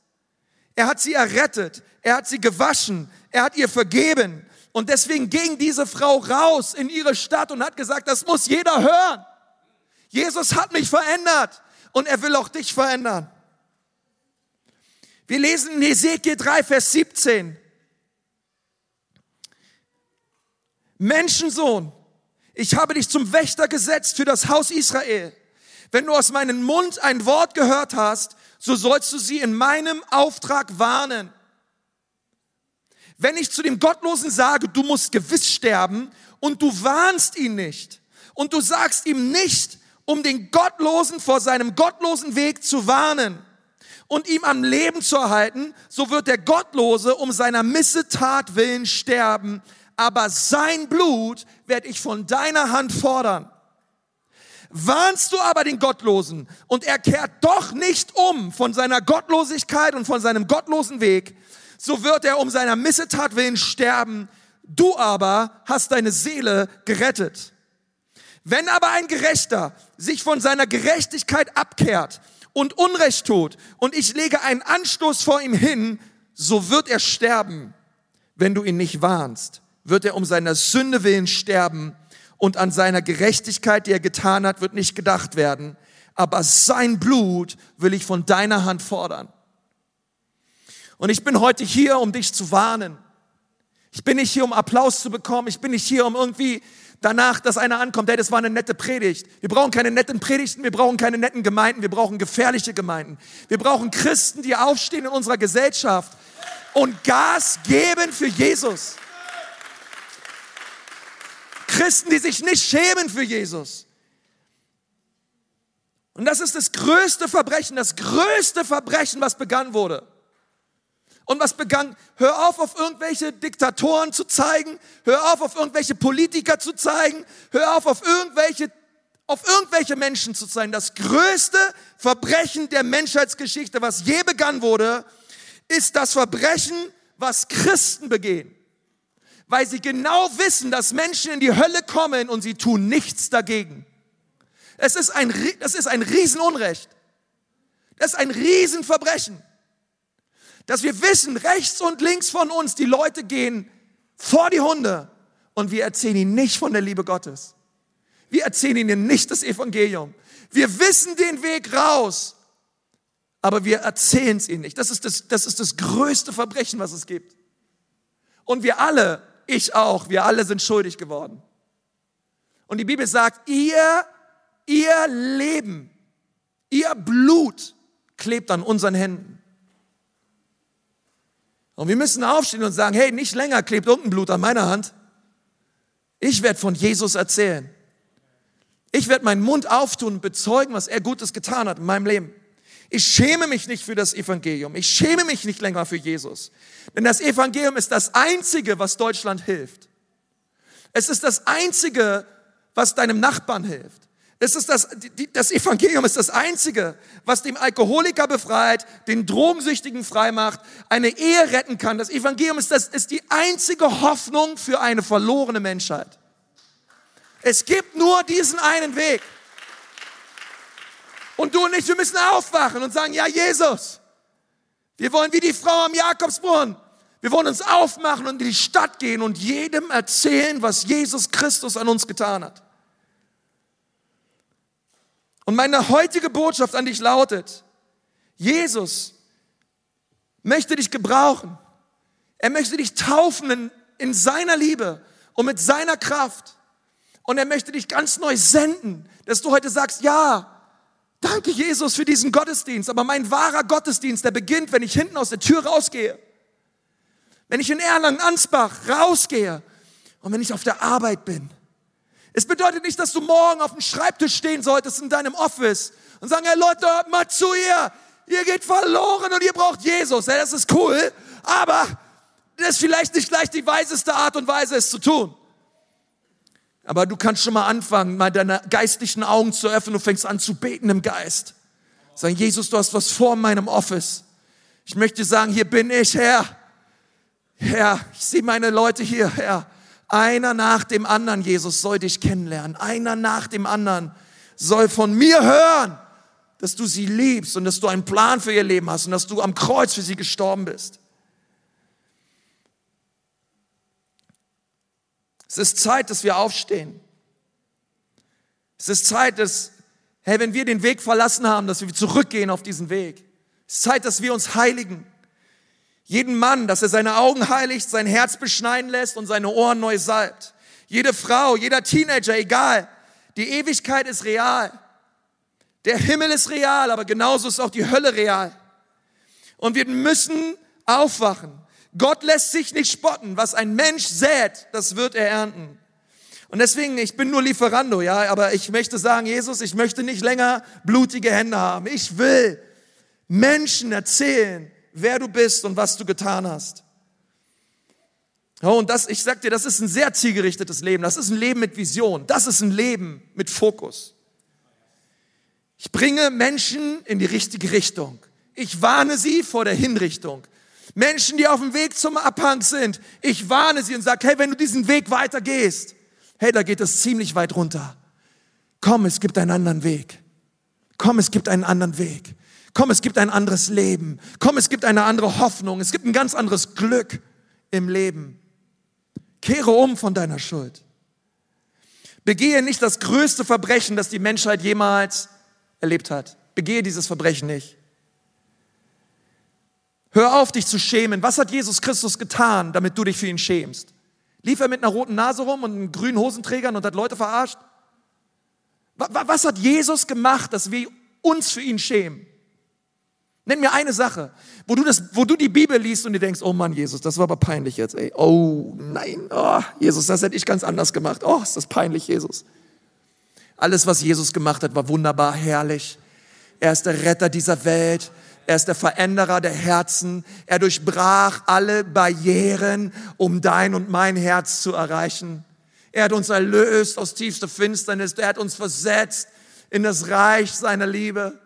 Er hat sie errettet, er hat sie gewaschen, er hat ihr vergeben. Und deswegen ging diese Frau raus in ihre Stadt und hat gesagt, das muss jeder hören. Jesus hat mich verändert und er will auch dich verändern. Wir lesen in Hesekiel 3, Vers 17. Menschensohn, ich habe dich zum Wächter gesetzt für das Haus Israel. Wenn du aus meinem Mund ein Wort gehört hast, so sollst du sie in meinem Auftrag warnen. Wenn ich zu dem Gottlosen sage, du musst gewiss sterben und du warnst ihn nicht und du sagst ihm nicht, um den Gottlosen vor seinem gottlosen Weg zu warnen und ihm am Leben zu erhalten, so wird der Gottlose um seiner Missetat willen sterben, aber sein Blut werde ich von deiner Hand fordern. Warnst du aber den Gottlosen und er kehrt doch nicht um von seiner Gottlosigkeit und von seinem gottlosen Weg, so wird er um seiner Missetat willen sterben. Du aber hast deine Seele gerettet. Wenn aber ein Gerechter sich von seiner Gerechtigkeit abkehrt und Unrecht tut und ich lege einen Anstoß vor ihm hin, so wird er sterben. Wenn du ihn nicht warnst, wird er um seiner Sünde willen sterben und an seiner Gerechtigkeit, die er getan hat, wird nicht gedacht werden. Aber sein Blut will ich von deiner Hand fordern. Und ich bin heute hier, um dich zu warnen. Ich bin nicht hier, um Applaus zu bekommen. Ich bin nicht hier, um irgendwie danach, dass einer ankommt, hey, das war eine nette Predigt. Wir brauchen keine netten Predigten, wir brauchen keine netten Gemeinden, wir brauchen gefährliche Gemeinden. Wir brauchen Christen, die aufstehen in unserer Gesellschaft und Gas geben für Jesus. Christen, die sich nicht schämen für Jesus. Und das ist das größte Verbrechen, das größte Verbrechen, was begangen wurde. Und was begann, hör auf, auf irgendwelche Diktatoren zu zeigen, hör auf, auf irgendwelche Politiker zu zeigen, hör auf, auf irgendwelche, auf irgendwelche Menschen zu zeigen. Das größte Verbrechen der Menschheitsgeschichte, was je begangen wurde, ist das Verbrechen, was Christen begehen weil sie genau wissen, dass Menschen in die Hölle kommen und sie tun nichts dagegen. Es ist ein, das ist ein Riesenunrecht. Das ist ein Riesenverbrechen. Dass wir wissen, rechts und links von uns, die Leute gehen vor die Hunde und wir erzählen ihnen nicht von der Liebe Gottes. Wir erzählen ihnen nicht das Evangelium. Wir wissen den Weg raus, aber wir erzählen es ihnen nicht. Das ist das, das ist das größte Verbrechen, was es gibt. Und wir alle ich auch, wir alle sind schuldig geworden. Und die Bibel sagt, ihr, ihr Leben, ihr Blut klebt an unseren Händen. Und wir müssen aufstehen und sagen, hey, nicht länger klebt irgendein Blut an meiner Hand. Ich werde von Jesus erzählen. Ich werde meinen Mund auftun und bezeugen, was er Gutes getan hat in meinem Leben. Ich schäme mich nicht für das Evangelium. Ich schäme mich nicht länger für Jesus. Denn das Evangelium ist das Einzige, was Deutschland hilft. Es ist das Einzige, was deinem Nachbarn hilft. Es ist das, das Evangelium ist das Einzige, was dem Alkoholiker befreit, den Drogensüchtigen freimacht, eine Ehe retten kann. Das Evangelium ist, das, ist die einzige Hoffnung für eine verlorene Menschheit. Es gibt nur diesen einen Weg. Und du und ich, wir müssen aufwachen und sagen, ja, Jesus, wir wollen wie die Frau am Jakobsbrunnen. Wir wollen uns aufmachen und in die Stadt gehen und jedem erzählen, was Jesus Christus an uns getan hat. Und meine heutige Botschaft an dich lautet, Jesus möchte dich gebrauchen. Er möchte dich taufen in, in seiner Liebe und mit seiner Kraft. Und er möchte dich ganz neu senden, dass du heute sagst, ja, Danke, Jesus, für diesen Gottesdienst. Aber mein wahrer Gottesdienst, der beginnt, wenn ich hinten aus der Tür rausgehe. Wenn ich in Erlangen-Ansbach rausgehe und wenn ich auf der Arbeit bin. Es bedeutet nicht, dass du morgen auf dem Schreibtisch stehen solltest in deinem Office und sagen, hey Leute, hört mal zu ihr. Ihr geht verloren und ihr braucht Jesus. Ja, das ist cool, aber das ist vielleicht nicht gleich die weiseste Art und Weise, es zu tun. Aber du kannst schon mal anfangen, mal deine geistlichen Augen zu öffnen. Du fängst an zu beten im Geist. Sagen, Jesus, du hast was vor in meinem Office. Ich möchte sagen, hier bin ich, Herr. Herr, ich sehe meine Leute hier, Herr. Einer nach dem anderen, Jesus, soll dich kennenlernen. Einer nach dem anderen soll von mir hören, dass du sie liebst und dass du einen Plan für ihr Leben hast und dass du am Kreuz für sie gestorben bist. Es ist Zeit, dass wir aufstehen. Es ist Zeit, dass, hey, wenn wir den Weg verlassen haben, dass wir zurückgehen auf diesen Weg. Es ist Zeit, dass wir uns heiligen. Jeden Mann, dass er seine Augen heiligt, sein Herz beschneiden lässt und seine Ohren neu salbt. Jede Frau, jeder Teenager, egal. Die Ewigkeit ist real. Der Himmel ist real, aber genauso ist auch die Hölle real. Und wir müssen aufwachen. Gott lässt sich nicht spotten. Was ein Mensch sät, das wird er ernten. Und deswegen, ich bin nur Lieferando, ja, aber ich möchte sagen, Jesus, ich möchte nicht länger blutige Hände haben. Ich will Menschen erzählen, wer du bist und was du getan hast. Oh, und das, ich sag dir, das ist ein sehr zielgerichtetes Leben. Das ist ein Leben mit Vision. Das ist ein Leben mit Fokus. Ich bringe Menschen in die richtige Richtung. Ich warne sie vor der Hinrichtung. Menschen, die auf dem Weg zum Abhang sind. Ich warne sie und sage, hey, wenn du diesen Weg weitergehst, hey, da geht es ziemlich weit runter. Komm, es gibt einen anderen Weg. Komm, es gibt einen anderen Weg. Komm, es gibt ein anderes Leben. Komm, es gibt eine andere Hoffnung. Es gibt ein ganz anderes Glück im Leben. Kehre um von deiner Schuld. Begehe nicht das größte Verbrechen, das die Menschheit jemals erlebt hat. Begehe dieses Verbrechen nicht. Hör auf, dich zu schämen. Was hat Jesus Christus getan, damit du dich für ihn schämst? Lief er mit einer roten Nase rum und einem grünen Hosenträgern und hat Leute verarscht? Was hat Jesus gemacht, dass wir uns für ihn schämen? Nenn mir eine Sache, wo du, das, wo du die Bibel liest und dir denkst, oh Mann, Jesus, das war aber peinlich jetzt, ey. Oh nein, oh, Jesus, das hätte ich ganz anders gemacht. Oh, ist das peinlich, Jesus. Alles, was Jesus gemacht hat, war wunderbar, herrlich. Er ist der Retter dieser Welt. Er ist der Veränderer der Herzen. Er durchbrach alle Barrieren, um dein und mein Herz zu erreichen. Er hat uns erlöst aus tiefster Finsternis. Er hat uns versetzt in das Reich seiner Liebe.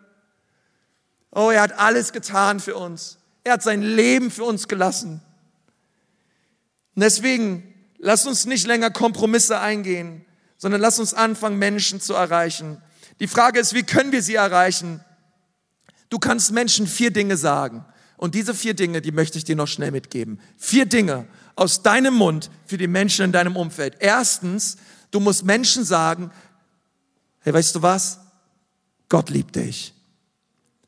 Oh, er hat alles getan für uns. Er hat sein Leben für uns gelassen. Und deswegen, lass uns nicht länger Kompromisse eingehen, sondern lass uns anfangen, Menschen zu erreichen. Die Frage ist, wie können wir sie erreichen? Du kannst Menschen vier Dinge sagen. Und diese vier Dinge, die möchte ich dir noch schnell mitgeben. Vier Dinge aus deinem Mund für die Menschen in deinem Umfeld. Erstens, du musst Menschen sagen, hey, weißt du was? Gott liebt dich.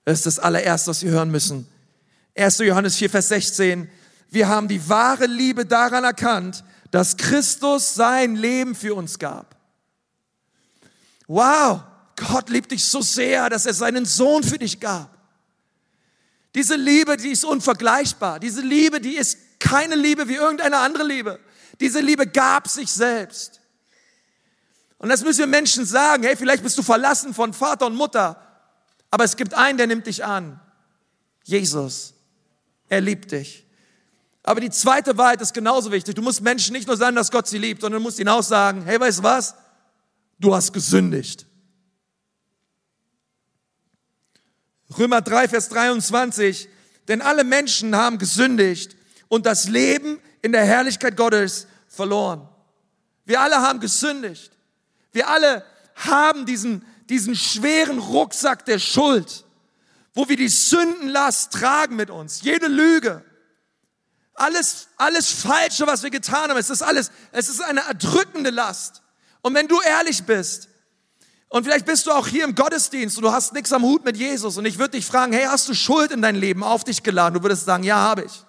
Das ist das allererste, was wir hören müssen. 1. Johannes 4, Vers 16. Wir haben die wahre Liebe daran erkannt, dass Christus sein Leben für uns gab. Wow, Gott liebt dich so sehr, dass er seinen Sohn für dich gab. Diese Liebe, die ist unvergleichbar. Diese Liebe, die ist keine Liebe wie irgendeine andere Liebe. Diese Liebe gab sich selbst. Und das müssen wir Menschen sagen. Hey, vielleicht bist du verlassen von Vater und Mutter. Aber es gibt einen, der nimmt dich an. Jesus. Er liebt dich. Aber die zweite Wahrheit ist genauso wichtig. Du musst Menschen nicht nur sagen, dass Gott sie liebt, sondern du musst ihnen auch sagen, hey, weißt du was? Du hast gesündigt. Römer 3, Vers 23. Denn alle Menschen haben gesündigt und das Leben in der Herrlichkeit Gottes verloren. Wir alle haben gesündigt. Wir alle haben diesen, diesen schweren Rucksack der Schuld, wo wir die Sündenlast tragen mit uns. Jede Lüge. Alles, alles Falsche, was wir getan haben. Es ist alles, es ist eine erdrückende Last. Und wenn du ehrlich bist, und vielleicht bist du auch hier im Gottesdienst und du hast nichts am Hut mit Jesus. Und ich würde dich fragen, hey, hast du Schuld in dein Leben auf dich geladen? Du würdest sagen, ja, habe ich.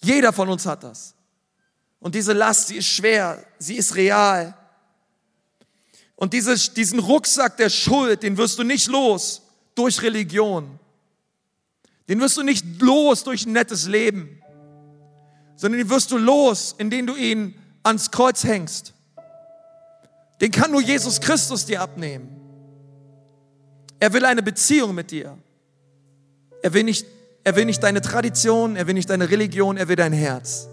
Jeder von uns hat das. Und diese Last, sie ist schwer, sie ist real. Und dieses, diesen Rucksack der Schuld, den wirst du nicht los durch Religion. Den wirst du nicht los durch ein nettes Leben, sondern den wirst du los, indem du ihn ans Kreuz hängst. Den kann nur Jesus Christus dir abnehmen. Er will eine Beziehung mit dir. Er will nicht, er will nicht deine Tradition, er will nicht deine Religion, er will dein Herz.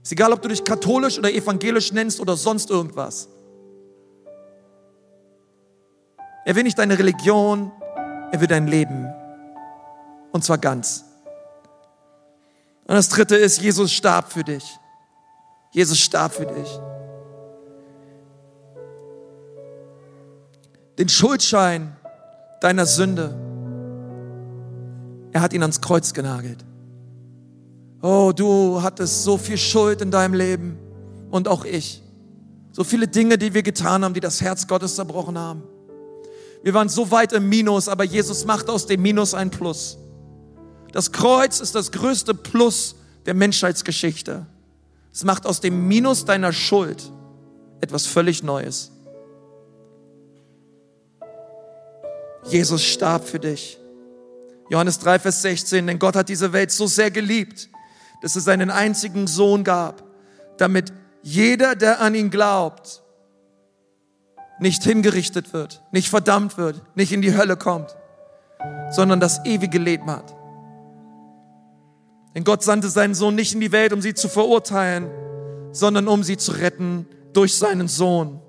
Ist egal, ob du dich katholisch oder evangelisch nennst oder sonst irgendwas. Er will nicht deine Religion, er will dein Leben. Und zwar ganz. Und das dritte ist, Jesus starb für dich. Jesus starb für dich. Den Schuldschein deiner Sünde, er hat ihn ans Kreuz genagelt. Oh, du hattest so viel Schuld in deinem Leben und auch ich. So viele Dinge, die wir getan haben, die das Herz Gottes zerbrochen haben. Wir waren so weit im Minus, aber Jesus macht aus dem Minus ein Plus. Das Kreuz ist das größte Plus der Menschheitsgeschichte. Es macht aus dem Minus deiner Schuld etwas völlig Neues. Jesus starb für dich. Johannes 3, Vers 16, denn Gott hat diese Welt so sehr geliebt, dass es seinen einzigen Sohn gab, damit jeder, der an ihn glaubt, nicht hingerichtet wird, nicht verdammt wird, nicht in die Hölle kommt, sondern das ewige Leben hat. Denn Gott sandte seinen Sohn nicht in die Welt, um sie zu verurteilen, sondern um sie zu retten durch seinen Sohn.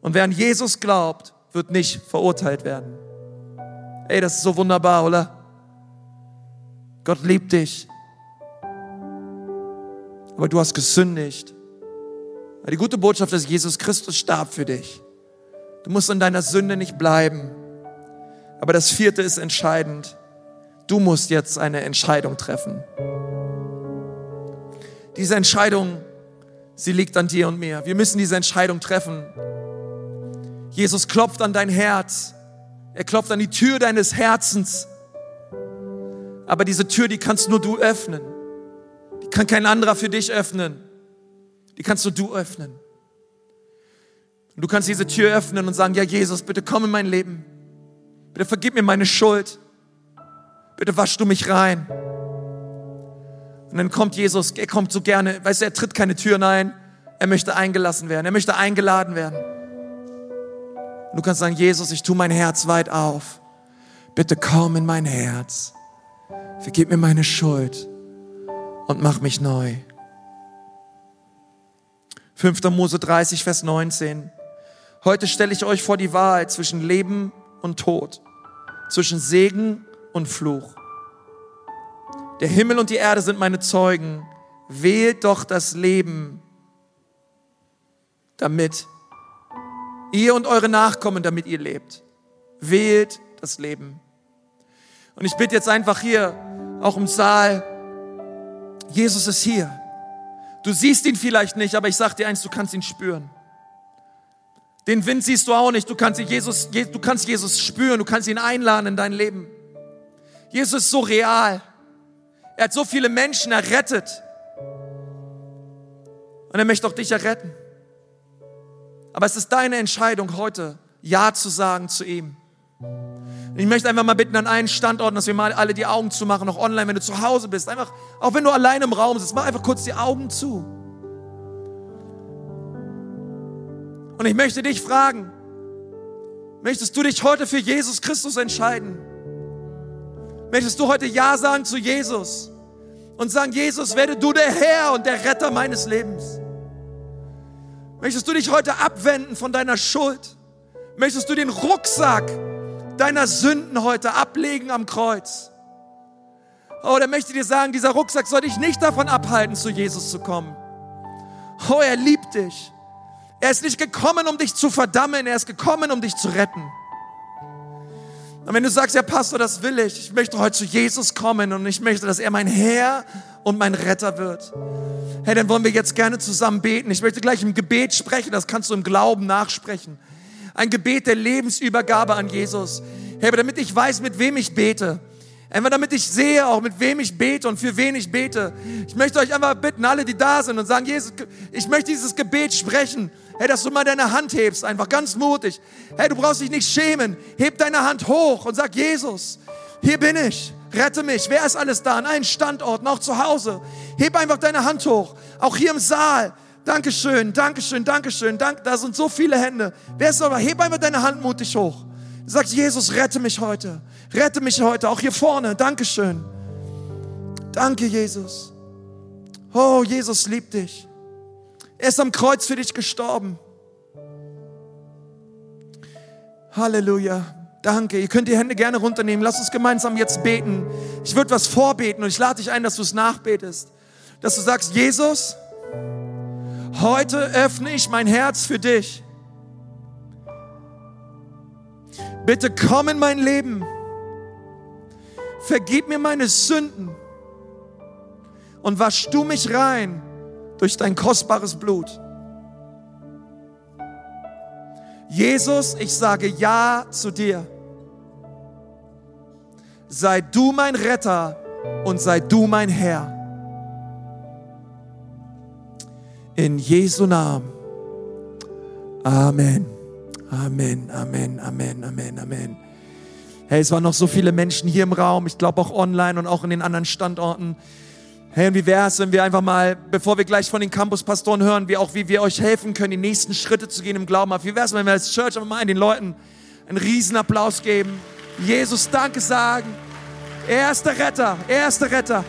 Und wer an Jesus glaubt, wird nicht verurteilt werden. Ey, das ist so wunderbar, oder? Gott liebt dich aber du hast gesündigt. Die gute Botschaft ist, Jesus Christus starb für dich. Du musst in deiner Sünde nicht bleiben. Aber das vierte ist entscheidend. Du musst jetzt eine Entscheidung treffen. Diese Entscheidung, sie liegt an dir und mir. Wir müssen diese Entscheidung treffen. Jesus klopft an dein Herz. Er klopft an die Tür deines Herzens. Aber diese Tür, die kannst nur du öffnen kann kein anderer für dich öffnen. Die kannst nur du öffnen. Und du kannst diese Tür öffnen und sagen, ja Jesus, bitte komm in mein Leben. Bitte vergib mir meine Schuld. Bitte wasch du mich rein. Und dann kommt Jesus, er kommt so gerne, weißt du, er tritt keine Türen ein. Er möchte eingelassen werden, er möchte eingeladen werden. Und du kannst sagen, Jesus, ich tue mein Herz weit auf. Bitte komm in mein Herz. Vergib mir meine Schuld und mach mich neu. 5. Mose 30, Vers 19. Heute stelle ich euch vor die Wahrheit zwischen Leben und Tod, zwischen Segen und Fluch. Der Himmel und die Erde sind meine Zeugen. Wählt doch das Leben, damit ihr und eure Nachkommen, damit ihr lebt. Wählt das Leben. Und ich bitte jetzt einfach hier, auch im Saal, Jesus ist hier. Du siehst ihn vielleicht nicht, aber ich sag dir eins, du kannst ihn spüren. Den Wind siehst du auch nicht, du kannst Jesus, du kannst Jesus spüren, du kannst ihn einladen in dein Leben. Jesus ist so real. Er hat so viele Menschen errettet. Und er möchte auch dich erretten. Aber es ist deine Entscheidung heute, Ja zu sagen zu ihm. Ich möchte einfach mal bitten an einen Standort, dass wir mal alle die Augen zumachen, auch online, wenn du zu Hause bist. Einfach, auch wenn du allein im Raum sitzt, mach einfach kurz die Augen zu. Und ich möchte dich fragen, möchtest du dich heute für Jesus Christus entscheiden? Möchtest du heute Ja sagen zu Jesus und sagen, Jesus, werde du der Herr und der Retter meines Lebens? Möchtest du dich heute abwenden von deiner Schuld? Möchtest du den Rucksack deiner Sünden heute ablegen am Kreuz. Oh, der möchte dir sagen, dieser Rucksack soll dich nicht davon abhalten, zu Jesus zu kommen. Oh, er liebt dich. Er ist nicht gekommen, um dich zu verdammen, er ist gekommen, um dich zu retten. Und wenn du sagst, ja Pastor, das will ich, ich möchte heute zu Jesus kommen und ich möchte, dass er mein Herr und mein Retter wird. Hey, dann wollen wir jetzt gerne zusammen beten. Ich möchte gleich im Gebet sprechen, das kannst du im Glauben nachsprechen ein Gebet der Lebensübergabe an Jesus. Herr, damit ich weiß, mit wem ich bete. Einfach damit ich sehe auch, mit wem ich bete und für wen ich bete. Ich möchte euch einfach bitten, alle, die da sind und sagen, Jesus, ich möchte dieses Gebet sprechen. Hey, dass du mal deine Hand hebst, einfach ganz mutig. Hey, du brauchst dich nicht schämen. Heb deine Hand hoch und sag, Jesus, hier bin ich. Rette mich. Wer ist alles da? An einem Standort, noch zu Hause. Heb einfach deine Hand hoch. Auch hier im Saal. Dankeschön, Dankeschön, Dankeschön. Dank, da sind so viele Hände. Wer ist aber? Heb einfach deine Hand mutig hoch. Sag, Jesus, rette mich heute. Rette mich heute. Auch hier vorne. Dankeschön. Danke, Jesus. Oh, Jesus liebt dich. Er ist am Kreuz für dich gestorben. Halleluja. Danke. Ihr könnt die Hände gerne runternehmen. Lass uns gemeinsam jetzt beten. Ich würde was vorbeten und ich lade dich ein, dass du es nachbetest. Dass du sagst, Jesus, heute öffne ich mein Herz für dich. Bitte komm in mein Leben. Vergib mir meine Sünden und wasch du mich rein durch dein kostbares Blut. Jesus, ich sage Ja zu dir. Sei du mein Retter und sei du mein Herr. In Jesu Namen. Amen. Amen, Amen, Amen, Amen, Amen. Hey, es waren noch so viele Menschen hier im Raum, ich glaube auch online und auch in den anderen Standorten. Hey, und wie wäre es, wenn wir einfach mal, bevor wir gleich von den Campuspastoren hören, wie auch wie wir euch helfen können, die nächsten Schritte zu gehen im Glauben. Wie wäre es, wenn wir als Church einfach mal den Leuten einen riesen Applaus geben, Jesus Danke sagen. Er ist der Retter, er ist der Retter.